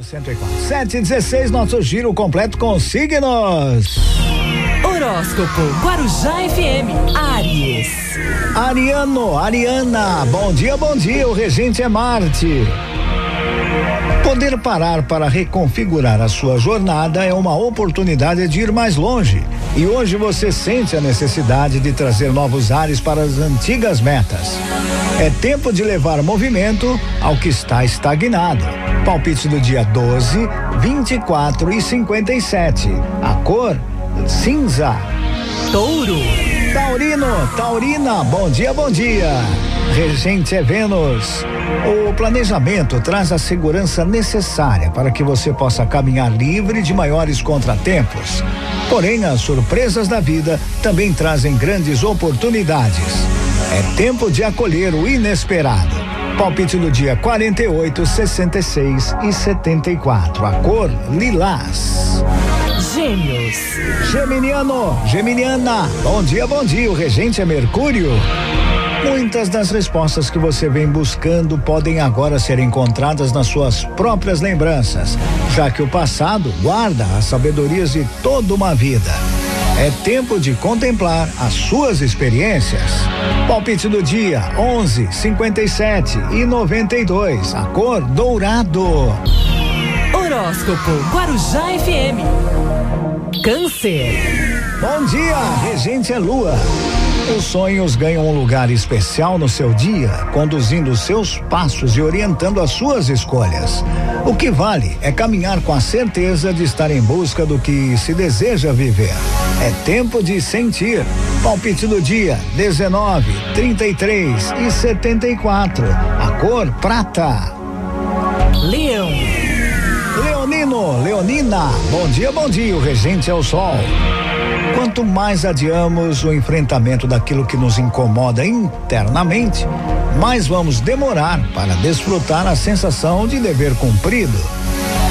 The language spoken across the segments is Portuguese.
Rádio 104. 7 e 16, nosso giro completo com signos. Horóscopo Guarujá FM Aries. Ariano, Ariana, bom dia, bom dia. O regente é Marte. Poder parar para reconfigurar a sua jornada é uma oportunidade de ir mais longe. E hoje você sente a necessidade de trazer novos ares para as antigas metas. É tempo de levar movimento ao que está estagnado. Palpite do dia 12, 24 e 57. A cor cinza. Touro. Taurino, Taurina, bom dia, bom dia. Regente é Vênus. O planejamento traz a segurança necessária para que você possa caminhar livre de maiores contratempos. Porém, as surpresas da vida também trazem grandes oportunidades. É tempo de acolher o inesperado. Palpite do dia 48, 66 e 74. A cor lilás. Gêmeos. Geminiano, Geminiana, bom dia, bom dia. O regente é Mercúrio. Muitas das respostas que você vem buscando podem agora ser encontradas nas suas próprias lembranças, já que o passado guarda as sabedorias de toda uma vida. É tempo de contemplar as suas experiências. Palpite do dia 11, 57 e 92. A cor dourado. Horóscopo Guarujá FM. Câncer. Bom dia, regente é lua. Os sonhos ganham um lugar especial no seu dia, conduzindo os seus passos e orientando as suas escolhas. O que vale é caminhar com a certeza de estar em busca do que se deseja viver. É tempo de sentir. Palpite do dia: 19, 33 e 74. A cor prata. Leão. Leonino, Leonina, bom dia, bom dia. O regente é o sol. Quanto mais adiamos o enfrentamento daquilo que nos incomoda internamente, mais vamos demorar para desfrutar a sensação de dever cumprido.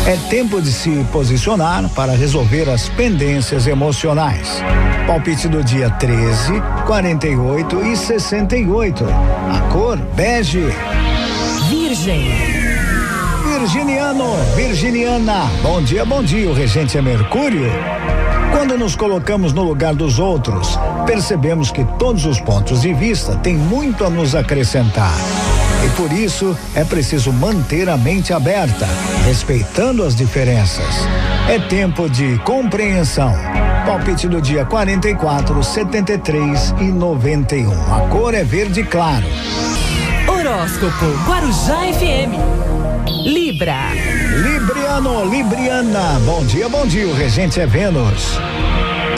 É tempo de se posicionar para resolver as pendências emocionais. Palpite do dia 13, 48 e 68. A cor bege. Virgem. Virginiano, Virginiana, bom dia, bom dia. O regente é Mercúrio. Quando nos colocamos no lugar dos outros, percebemos que todos os pontos de vista têm muito a nos acrescentar. E por isso é preciso manter a mente aberta, respeitando as diferenças. É tempo de compreensão. Palpite do dia 44, 73 e 91. A cor é verde claro. Horóscopo Guarujá FM. Libra. Libriano, Libriana, bom dia, bom dia. O regente é Vênus.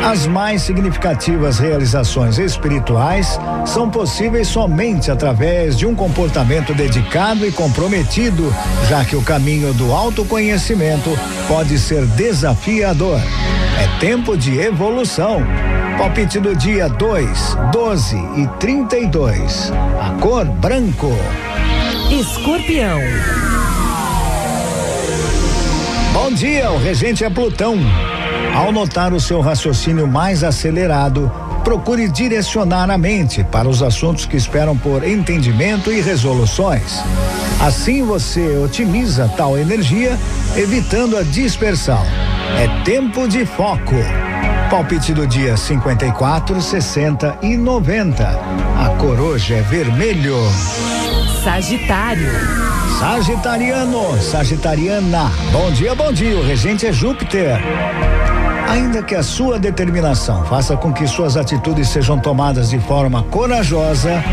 As mais significativas realizações espirituais são possíveis somente através de um comportamento dedicado e comprometido, já que o caminho do autoconhecimento pode ser desafiador. É tempo de evolução. Palpite do dia 2, 12 e 32. A cor branco. Escorpião. Bom dia, o regente é Plutão. Ao notar o seu raciocínio mais acelerado, procure direcionar a mente para os assuntos que esperam por entendimento e resoluções. Assim você otimiza tal energia, evitando a dispersão. É tempo de foco. Palpite do dia 54, 60 e 90. A coroja é vermelho. Sagitário. Sagitariano, Sagitariana, bom dia, bom dia. O regente é Júpiter. Ainda que a sua determinação faça com que suas atitudes sejam tomadas de forma corajosa,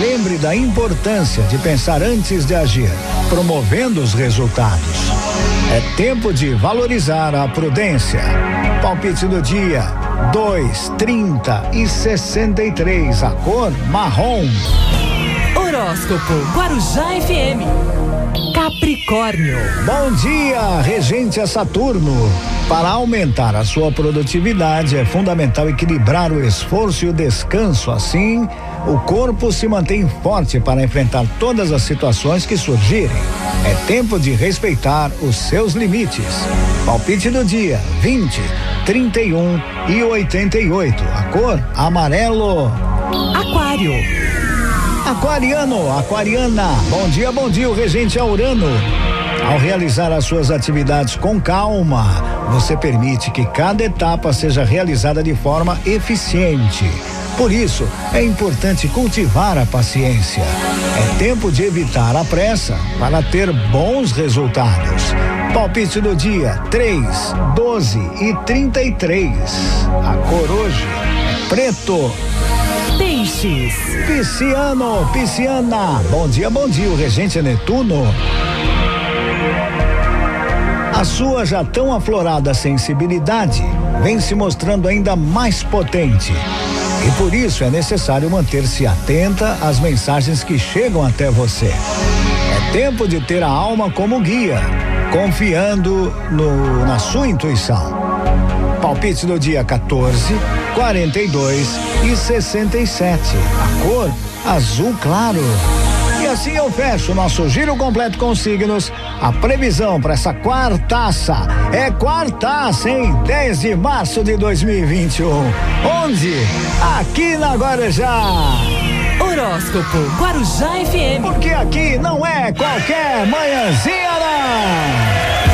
lembre da importância de pensar antes de agir, promovendo os resultados. É tempo de valorizar a prudência. Palpite do dia: 2, 30 e 63. A cor marrom. Horóscopo Guarujá FM. Capricórnio. Bom dia, regente é Saturno. Para aumentar a sua produtividade, é fundamental equilibrar o esforço e o descanso. Assim, o corpo se mantém forte para enfrentar todas as situações que surgirem. É tempo de respeitar os seus limites. Palpite do dia: 20, 31 e 88. A cor amarelo. Aquário. Aquariano, aquariana, bom dia, bom dia, o regente é Urano. Ao realizar as suas atividades com calma, você permite que cada etapa seja realizada de forma eficiente. Por isso, é importante cultivar a paciência. É tempo de evitar a pressa para ter bons resultados. Palpite do dia: 3, 12 e 33. A cor hoje é preto. Peixes. Pisciano, pisciana. Bom dia, bom dia. O regente Netuno. A sua já tão aflorada sensibilidade vem se mostrando ainda mais potente. E por isso é necessário manter-se atenta às mensagens que chegam até você. É tempo de ter a alma como guia, confiando no, na sua intuição. Palpite do dia 14, 42 e 67. A cor azul claro. E assim eu fecho o nosso giro completo com signos. A previsão para essa quartaça é quartaça, hein? 10 de março de 2021. Onde? Aqui na Guarujá. Horóscopo Guarujá FM. Porque aqui não é qualquer manhãzinha, não.